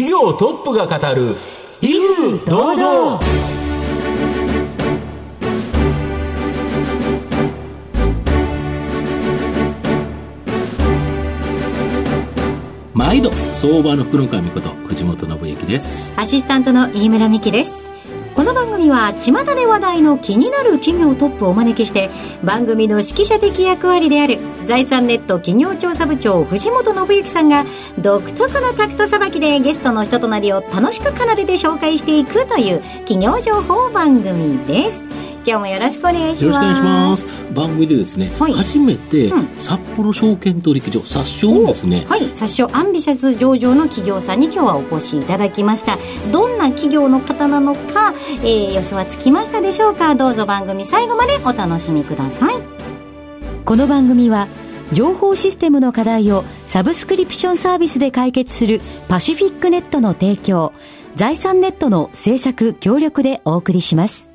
企業トップが語る威風堂々。毎度相場のと藤本信之です。アシスタントの飯村美希です組は巷で話題の気になる企業トップをお招きして番組の指揮者的役割である財産ネット企業調査部長藤本信之さんが独特のタクトさばきでゲストの人となりを楽しく奏でて紹介していくという企業情報番組です。今日もよろしくお願いします。よろしくお願いします。番組でですね、はい、初めて、札幌証券取引所、札証ですね。はい、札証アンビシャス上場の企業さんに今日はお越しいただきました。どんな企業の方なのか、えー、予想はつきましたでしょうか？どうぞ番組最後までお楽しみください。この番組は、情報システムの課題をサブスクリプションサービスで解決するパシフィックネットの提供、財産ネットの制作協力でお送りします。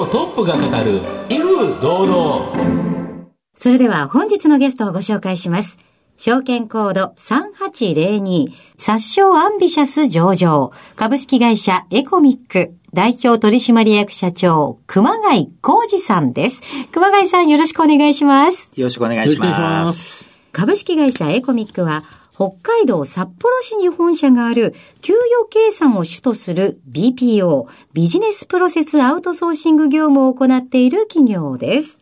業トップが語る威風堂々。それでは本日のゲストをご紹介します。証券コード3802殺傷アンビシャス上場。株式会社エコミック代表取締役社長熊谷浩二さんです。熊谷さんよろしくお願いします。よろしくお願いします。株式会社エコミックは北海道札幌市に本社がある給与計算を主とする BPO、ビジネスプロセスアウトソーシング業務を行っている企業です。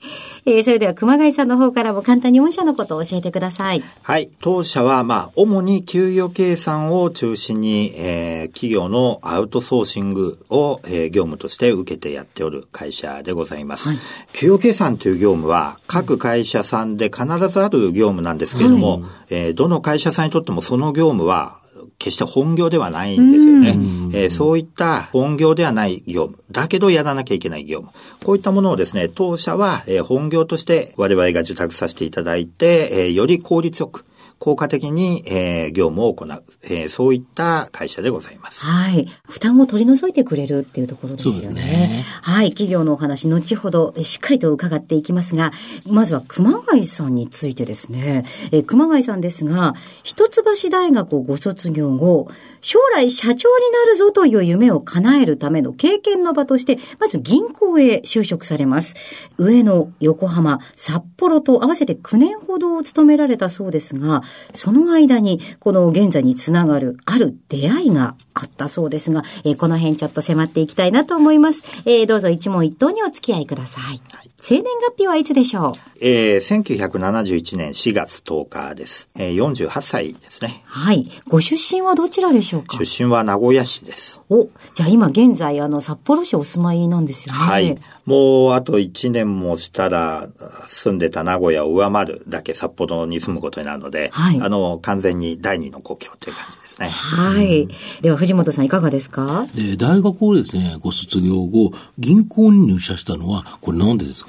えー、それでは熊谷さんの方からも簡単に御社のことを教えてください。はい。当社は、まあ、主に給与計算を中心に、えー、企業のアウトソーシングを、えー、業務として受けてやっておる会社でございます。はい、給与計算という業務は、各会社さんで必ずある業務なんですけれども、はい、えー、どの会社さんにとってもその業務は決して本業ではないんですよね。えー、そういった本業ではない業務、だけどやらなきゃいけない業務。こういったものをですね、当社は、えー、本業として我々が受託させていただいて、えー、より効率よく、効果的に、えー、業務を行う、えー、そういった会社でございます。はい。負担を取り除いてくれるっていうところですよね。ねはい。企業のお話、後ほどしっかりと伺っていきますが、まずは熊谷さんについてですね。えー、熊谷さんですが、一橋大学をご卒業後、将来社長になるぞという夢を叶えるための経験の場として、まず銀行へ就職されます。上野、横浜、札幌と合わせて9年ほどを務められたそうですが、その間に、この現在につながるある出会いがあったそうですが、えー、この辺ちょっと迫っていきたいなと思います。えー、どうぞ一問一答にお付き合いください。はい、生年月日はいつでしょう？えー、1971年4月10日です。えー、48歳ですね。はい。ご出身はどちらでしょうか？出身は名古屋市です。お、じゃあ今現在、あの、札幌市お住まいなんですよね。はい。もう、あと1年もしたら、住んでた名古屋を上回るだけ札幌に住むことになるので、はい。あの、完全に第二の故郷という感じですね。はい。では、藤本さんいかがですか？で、大学をですね、ご卒業後、銀行に入社したのは、これなんでですか？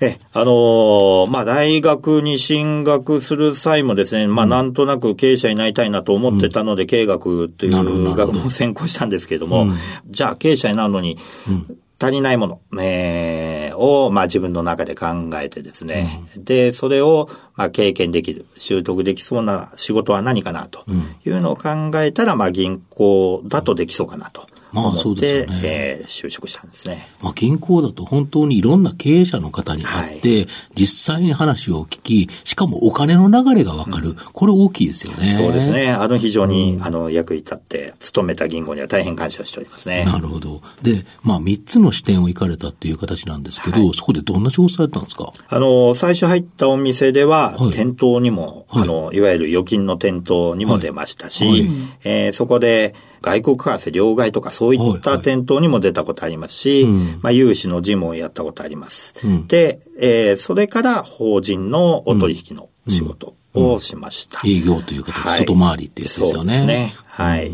え、あのー、まあ、大学に進学する際もですね、まあ、なんとなく経営者になりたいなと思ってたので、経営学という学問を専攻したんですけれども、じゃあ経営者になるのに、足りないもの、えー、を、まあ自分の中で考えてですね、うん、で、それを、まあ経験できる、習得できそうな仕事は何かなというのを考えたら、まあ銀行だとできそうかなと。まあそうですね。えー、就職したんですね。まあ銀行だと本当にいろんな経営者の方に会って、はい、実際に話を聞き、しかもお金の流れがわかる、うん、これ大きいですよね。そうですね。あの非常に、うん、あの役に立って、勤めた銀行には大変感謝しておりますね。なるほど。で、まあ三つの視点を行かれたっていう形なんですけど、はい、そこでどんな仕事されたんですか？あの、最初入ったお店では、店頭にも、はい、あの、いわゆる預金の店頭にも出ましたし、はい、えー、そこで、外国為替両替とかそういった店頭にも出たことありますし、はいはい、まあ、融資の事務をやったことあります。うん、で、えー、それから法人のお取引の仕事をしました。うんうん、営業という形、はい、外回りってやつですよね。そうですね。はい。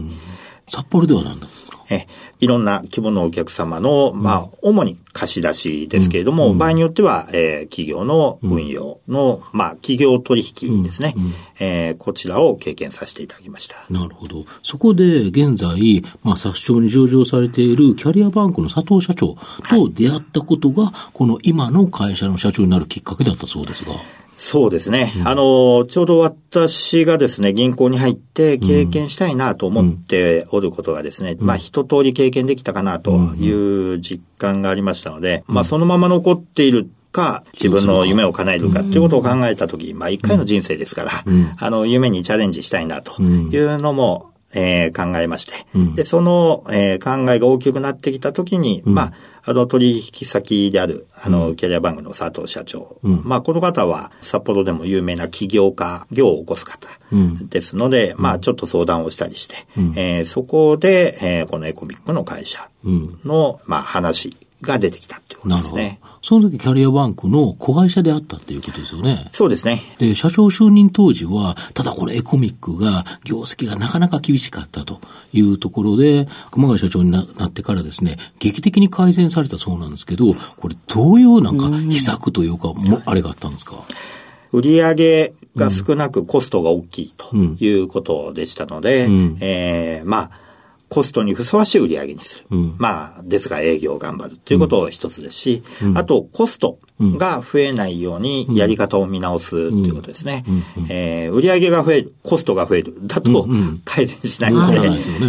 札幌では何ですか？え、いろんな規模のお客様の、まあ、主に貸し出しですけれども、うん、場合によっては、えー、企業の運用の、うん、まあ、企業取引ですね、うん、えー、こちらを経験させていただきました。なるほど。そこで、現在、まあ、殺傷に上場されているキャリアバンクの佐藤社長と出会ったことが、はい、この今の会社の社長になるきっかけだったそうですが。そうですね。うん、あの、ちょうど私がですね、銀行に入って経験したいなと思っておることがですね、うん、まあ一通り経験できたかなという実感がありましたので、まあそのまま残っているか、自分の夢を叶えるかっていうことを考えたとき、まあ一回の人生ですから、あの、夢にチャレンジしたいなというのも、えー、考えまして、うん、で、その、えー、考えが大きくなってきたときに、うん、まあ、あの、取引先である、あの、キャリアバンクの佐藤社長。うん、まあ、この方は、札幌でも有名な起業家、業を起こす方ですので、まあ、ちょっと相談をしたりして、えー、そこで、えー、このエコミックの会社の、まあ、話が出てきたことですね。その時キャリアバンクの子会社であったっていうことですよね。そうですね。で、社長就任当時は、ただこれエコミックが業績がなかなか厳しかったというところで、熊谷社長になってからですね、劇的に改善されたそうなんですけど、これどういうなんか秘策というか、もあれがあったんですか、売上が少なくコストが大きいということでしたので、うん、えー、まあ、コストにふさわしい売り上げにする。うん、まあ、ですが営業を頑張るということを一つですし、うん、あとコストが増えないようにやり方を見直すということですね。えー、売上が増える、コストが増える。だと改善しないので、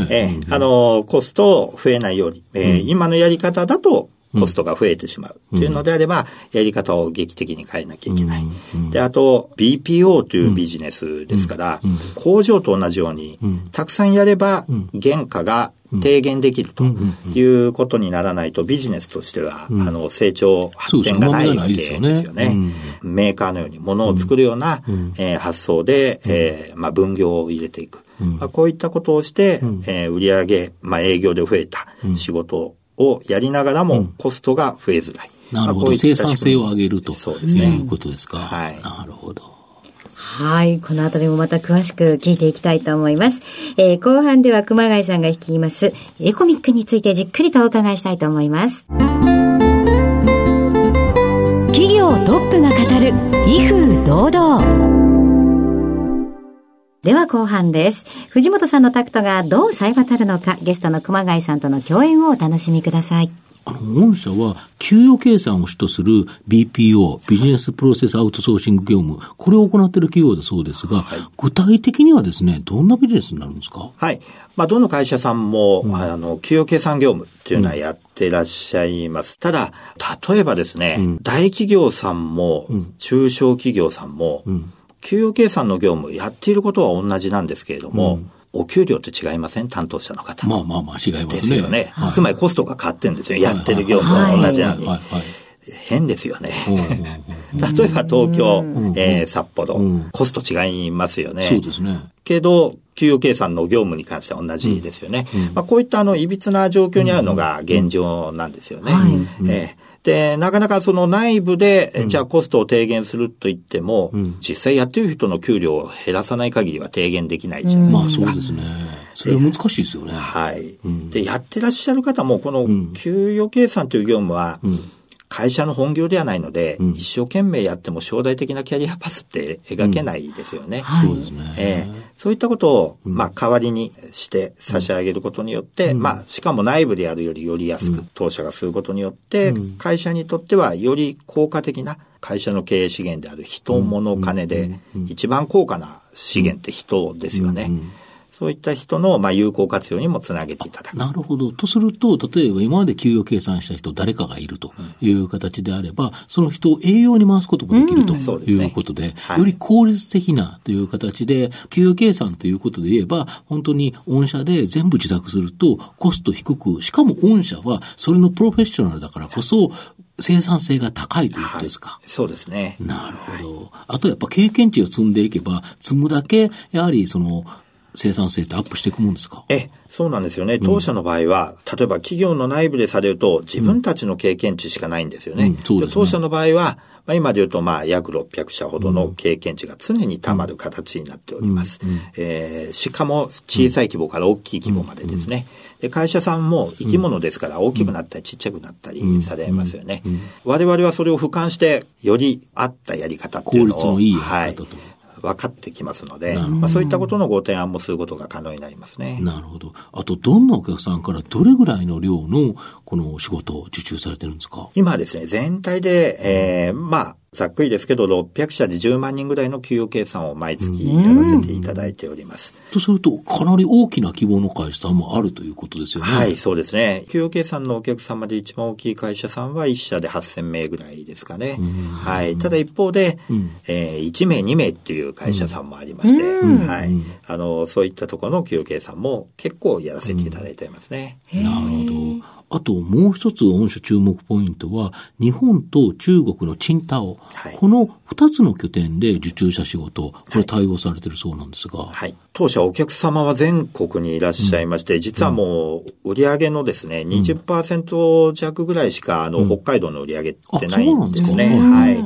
えー、あの、コスト増えないように、えー、今のやり方だとコストが増えてしまう。というのであれば、やり方を劇的に変えなきゃいけない。で、あと、BPO というビジネスですから、工場と同じように、たくさんやれば、原価が低減できるということにならないと、ビジネスとしては、あの、成長、発展がないわけですよね。メーカーのように物を作るような、え発想で、えまあ、分業を入れていく。まあ、こういったことをして、え売上、まあ、営業で増えた仕事をやりながらもコストが増えづらい。なるほど。生産性を上げるということですか。はい。なるほど。はい。このあたりもまた詳しく聞いていきたいと思います。えー、後半では熊谷さんが率います、エコミックについてじっくりとお伺いしたいと思います。企業トップが語る、威風堂々。では後半です。藤本さんのタクトがどう冴え渡るのか、ゲストの熊谷さんとの共演をお楽しみください。あの、御社は、給与計算を主とする BPO、ビジネスプロセスアウトソーシング業務、これを行っている企業だそうですが、はい、具体的にはですね、どんなビジネスになるんですか？はい。まあ、どの会社さんも、うん、あの、給与計算業務っていうのはやっていらっしゃいます。うん、ただ、例えばですね、うん、大企業さんも、中小企業さんも、給与計算の業務やっていることは同じなんですけれども、うん、お給料って違いません？担当者の方。まあまあまあ違いますね。ですよね。はい、つまりコストが変わってるんですよ。やってる業務は同じなのに。変ですよね。例えば東京、えー、札幌、コスト違いますよね。そうですね。けど、給与計算の業務に関しては同じですよね。まあ、こういったあの、いびつな状況にあるのが現状なんですよね。えーで、なかなかその内部で、じゃあコストを低減すると言っても、うん、実際やってる人の給料を減らさない限りは低減できないじゃないですか。まあそうですね。それは難しいですよね。はい。で、やってらっしゃる方も、この給与計算という業務は、会社の本業ではないので、うん、一生懸命やっても将来的なキャリアパスって描けないですよね。そうですね。えー、そういったことを、まあ、代わりにして差し上げることによって、まあ、しかも内部でやるよりより安く、当社がすることによって、会社にとってはより効果的な会社の経営資源である人、物、金で、一番高価な資源って人ですよね。そういった人の、まあ、有効活用にもつなげていただく。なるほど。とすると、例えば今まで給与計算した人、誰かがいるという形であれば、うん、その人を営業に回すこともできるということで、うんでねはい、より効率的なという形で、給与計算ということで言えば、本当に御社で全部自宅すると、コスト低く、しかも御社はそれのプロフェッショナルだからこそ、生産性が高いということですか、はい、そうですね。なるほど。あとやっぱ経験値を積んでいけば、積むだけ、やはりその、生産性ってアップしていくもんですか？え、そうなんですよね。当社の場合は、うん、例えば企業の内部でされると、自分たちの経験値しかないんですよね。うんうんね当社の場合は、まあ、今で言うと、まあ、約600社ほどの経験値が常にたまる形になっております。えー、しかも、小さい規模から大きい規模までですね。で、会社さんも生き物ですから、大きくなったりちっちゃくなったりされますよね。我々はそれを俯瞰して、より合ったやり方っていうのを、効率のいいやり方と。はい分かってきますので、まあ、そういったことのご提案もすることが可能になりますね。なるほど。あと、どんなお客さんからどれぐらいの量のこの仕事を受注されてるんですか？今ですね、全体で、えー、まあ、ざっくりですけど、600社で10万人ぐらいの給与計算を毎月やらせていただいております。とすると、かなり大きな規模の会社さんもあるということですよね。はい、そうですね。給与計算のお客様で一番大きい会社さんは1社で8000名ぐらいですかね。はい。ただ一方で、うん、えー、1名、2名っていう会社さんもありまして、はい。あの、そういったところの給与計算も結構やらせていただいていますね。なるほど。あともう一つ御社注目ポイントは、日本と中国のチンタオ、はい、この二つの拠点で受注者仕事、これ対応されてるそうなんですが。はい。当社お客様は全国にいらっしゃいまして、うん、実はもう売上のですね、20%弱ぐらいしか、あの、北海道の売上ってないんですね。はい。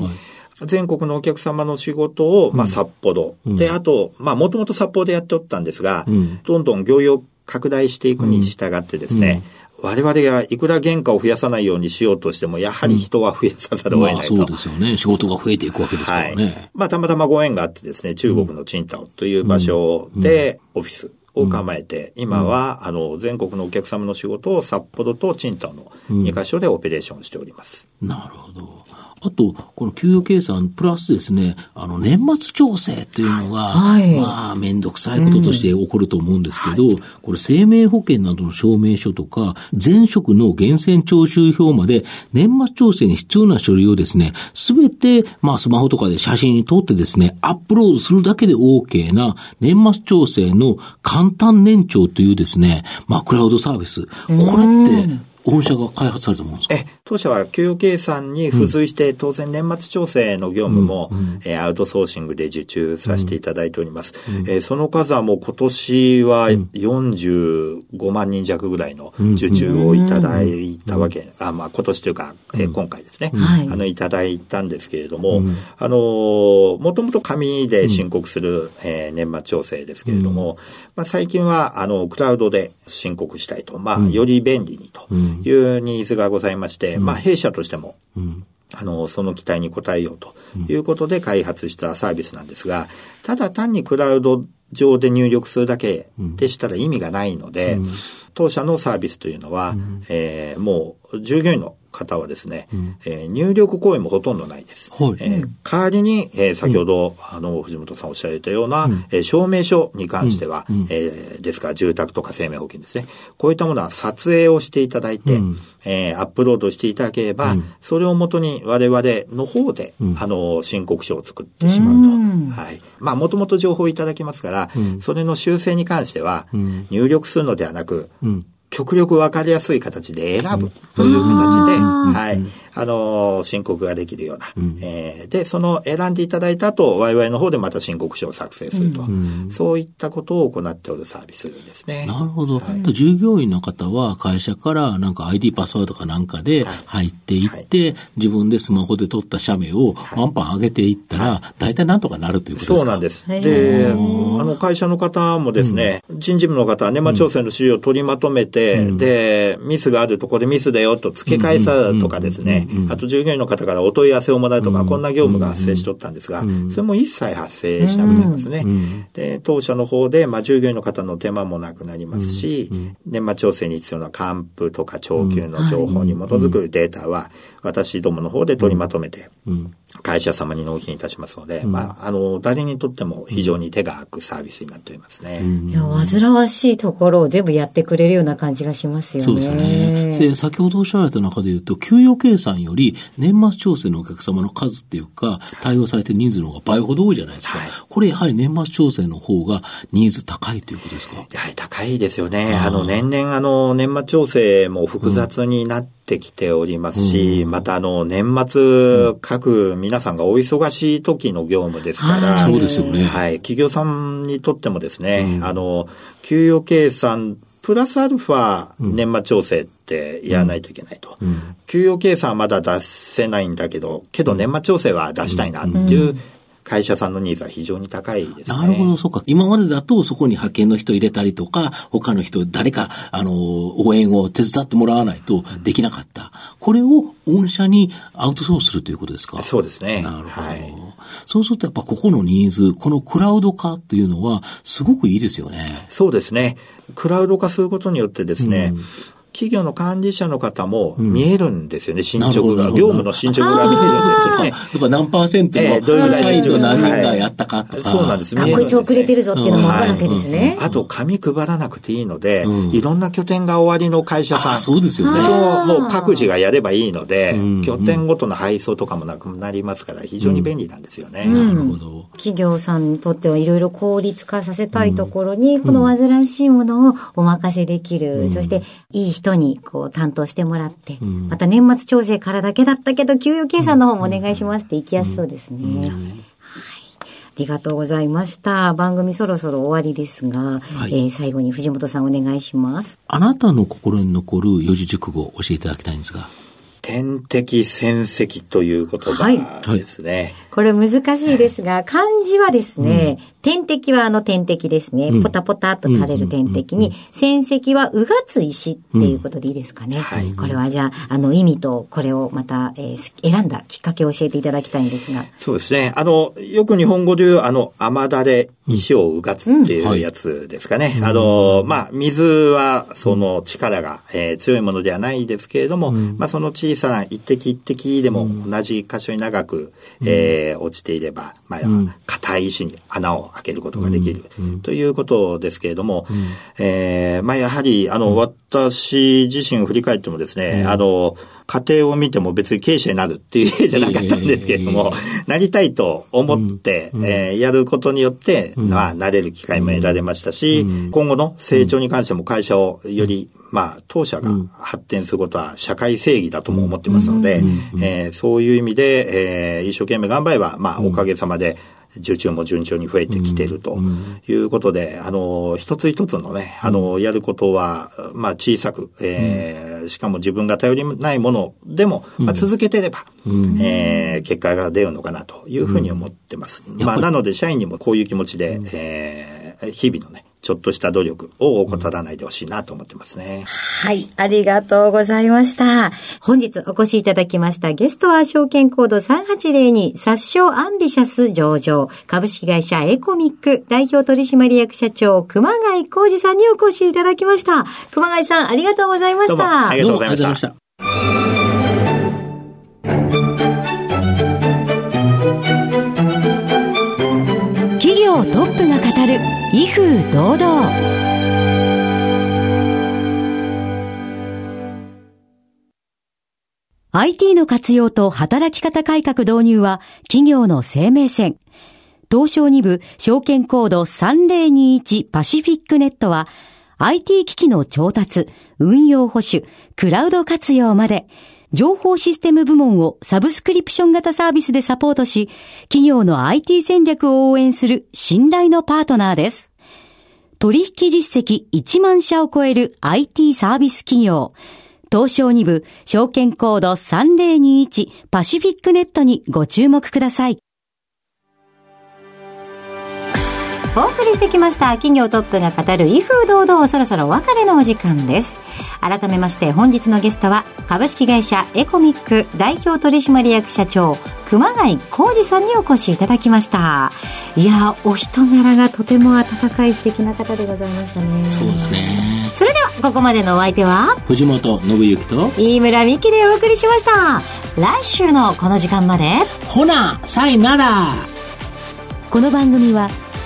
全国のお客様の仕事を、まあ、札幌、うん、で、あと、まあ、もともと札幌でやっておったんですが、うん、どんどん業用拡大していくに従ってですね、我々がいくら原価を増やさないようにしようとしても、やはり人は増やさざるを得ないと、まあ、そうですよね。仕事が増えていくわけですからね。はい、まあ、たまたまご縁があってですね、中国のチンタオという場所でオフィスを構えて、今は、あの、全国のお客様の仕事を札幌とチンタオの2カ所でオペレーションしております。なるほど。あと、この給与計算プラスですね、あの、年末調整というのが、はい、まあ、めんどくさいこととして起こると思うんですけど、うんはい、これ生命保険などの証明書とか、前職の源泉徴収票まで、年末調整に必要な書類をですね、すべて、まあ、スマホとかで写真に撮ってですね、アップロードするだけで OK な、年末調整の簡単年長というですね、まあ、クラウドサービス。これって、御社が開発されたものですか？え、当社は給与計算に付随して、当然年末調整の業務も、うん、えー、アウトソーシングで受注させていただいております。うん、えー、その数はもう今年は45万人弱ぐらいの受注をいただいたわけ、あまあ今年というか、えー、今回ですね、あの、いただいたんですけれども、あのもともと紙で申告する、えー、年末調整ですけれども、まあ最近は、あの、クラウドで申告したいと、まあ、より便利にと。いうニーズがございまして、うん、まあ弊社としても、うん、あの、その期待に応えようということで開発したサービスなんですが、ただ単にクラウド上で入力するだけでしたら意味がないので、当社のサービスというのは、えー、もう従業員の方はですね、うん、えー、入力行為もほとんどないです。はい、えー、代わりに、えー、先ほど、うん、あの、藤本さんおっしゃられたような、うん、えー、証明書に関しては、うん、えー、ですから住宅とか生命保険ですね。こういったものは撮影をしていただいて、うん、えー、アップロードしていただければ、それをもとに我々の方で、あの、申告書を作ってしまうと。はい。まあ、もともと情報いただきますから、それの修正に関しては、入力するのではなく、極力わかりやすい形で選ぶという形で、はい。あの、申告ができるような。うん、えー、で、その選んでいただいた後、ワイワイの方でまた申告書を作成すると、うん、そういったことを行っておるサービスですね。なるほど。はい、従業員の方は会社からなんか ID パスワードかなんかで入っていって、はい。はい、自分でスマホで撮った写メをワンパン上げていったら、大体なんとかなるということですか？そうなんです。で、あの会社の方もですね、うん、人事部の方は年末調整の資料を取りまとめて、で、ミスがあるところでミスだよと付け替えさとかですね、あと従業員の方からお問い合わせをもらうとか、こんな業務が発生しとったんですが、それも一切発生しなくなりますね。で、当社の方で、まあ、従業員の方の手間もなくなりますし、年末調整に必要な還付とか長給の情報に基づくデータは、私どもの方で取りまとめて、会社様に納品いたしますので、うん、まあ、あの、誰にとっても非常に手が空くサービスになっておりますね。いや、煩わしいところを全部やってくれるような感じがしますよね。そうですね。で、先ほどおっしゃられた中で言うと、給与計算より年末調整のお客様の数っていうか、対応されてる人数の方が倍ほど多いじゃないですか。はい、これやはり年末調整の方がニーズ高いということですか？やはり高いですよね。あの、年々あの、年末調整も複雑になって、ってきておりますし、うん、またあの、年末、各皆さんがお忙しい時の業務ですから、そうですよね。はい。企業さんにとってもですね、うん、あの、給与計算、プラスアルファ年末調整ってやらないといけないと。うん、給与計算はまだ出せないんだけど、けど年末調整は出したいなっていう会社さんのニーズは非常に高いですね。なるほど、そうか。今までだとそこに派遣の人入れたりとか、他の人、誰か、あの、応援を手伝ってもらわないとできなかった。これを御社にアウトソースするということですか？そうですね。なるほど。はい、そうするとやっぱここのニーズ、このクラウド化っていうのはすごくいいですよね。そうですね。クラウド化することによってですね、うん企業の管理者の方も見えるんですよね、進捗が。業務の進捗が見えるんですよね。だから何パーセントの社員の何人がやったかとか。そうなんです。こいつ遅れてるぞっていうのもわかるわけですね。あと、紙配らなくていいので、いろんな拠点が終わりの会社さん。そうですよね。そう、もう各自がやればいいので、拠点ごとの配送とかもなくなりますから、非常に便利なんですよね。なるほど。企業さんにとってはいろいろ効率化させたいところに、この煩わしいものをお任せできる。そして、いい人にこう担当してもらって、また年末調整からだけだったけど、給与計算の方もお願いしますって行きやすそうですね。ありがとうございました。番組そろそろ終わりですが、はい、えー、最後に藤本さんお願いします。あなたの心に残る四字熟語を教えていただきたいんですが。天敵戦績という言葉ですね。はいこれ難しいですが、漢字はですね、うん、天敵はあの天敵ですね。うん、ポタポタと垂れる天敵に、戦績はうがつ石っていうことでいいですかね。はい、これはじゃあ、あの意味とこれをまた、えー、選んだきっかけを教えていただきたいんですが。そうですね。あの、よく日本語で言う、あの、雨だれ、石をうがつっていうやつですかね。うんはい、あの、まあ、水はその力が、えー、強いものではないですけれども、まあ、その小さな一滴一滴でも同じ箇所に長く、えーえー、落ちていれば、まあ、硬、い石に穴を開けることができる、ということですけれども、えー、まあ、やはり、あの、私自身を振り返ってもですね、あの、家庭を見ても別に経営者になるっていう家じゃなかったんですけれども、なりたいと思って、えー、やることによって、まあ、なれる機会も得られましたし、今後の成長に関しても会社をより、まあ、当社が発展することは社会正義だとも思ってますので、えー、そういう意味で、えー、一生懸命頑張れば、まあ、おかげさまで、受注も順調に増えてきているということで、あの、一つ一つのね、あの、やることは、まあ、小さく、えー、しかも自分が頼りないものでも、まあ、続けてれば、えー、結果が出るのかなというふうに思ってます。まあ、なので、社員にもこういう気持ちで、えー、日々のね、ちょっとした努力を怠らないでほしいなと思ってますね。はい、ありがとうございました。本日お越しいただきましたゲストは証券コード3802殺傷アンビシャス上場株式会社エコミック代表取締役社長熊谷浩二さんにお越しいただきました。熊谷さんありがとうございました。ありがとうございました。る威風堂々？IT の活用と働き方改革導入は企業の生命線。東証2部証券コード3021パシフィックネットは IT 機器の調達、運用保守、クラウド活用まで情報システム部門をサブスクリプション型サービスでサポートし、企業の IT 戦略を応援する信頼のパートナーです。取引実績1万社を超える IT サービス企業。東証2部証券コード3021パシフィックネットにご注目ください。お送りしてきました。企業トップが語る威風堂々そろそろお別れのお時間です。改めまして本日のゲストは株式会社エコミック代表取締役社長熊谷浩二さんにお越しいただきました。いやお人柄がとても温かい素敵な方でございましたね。そうですね。それではここまでのお相手は藤本信之と飯村美希でお送りしました。来週のこの時間までほなさいなら。この番組は「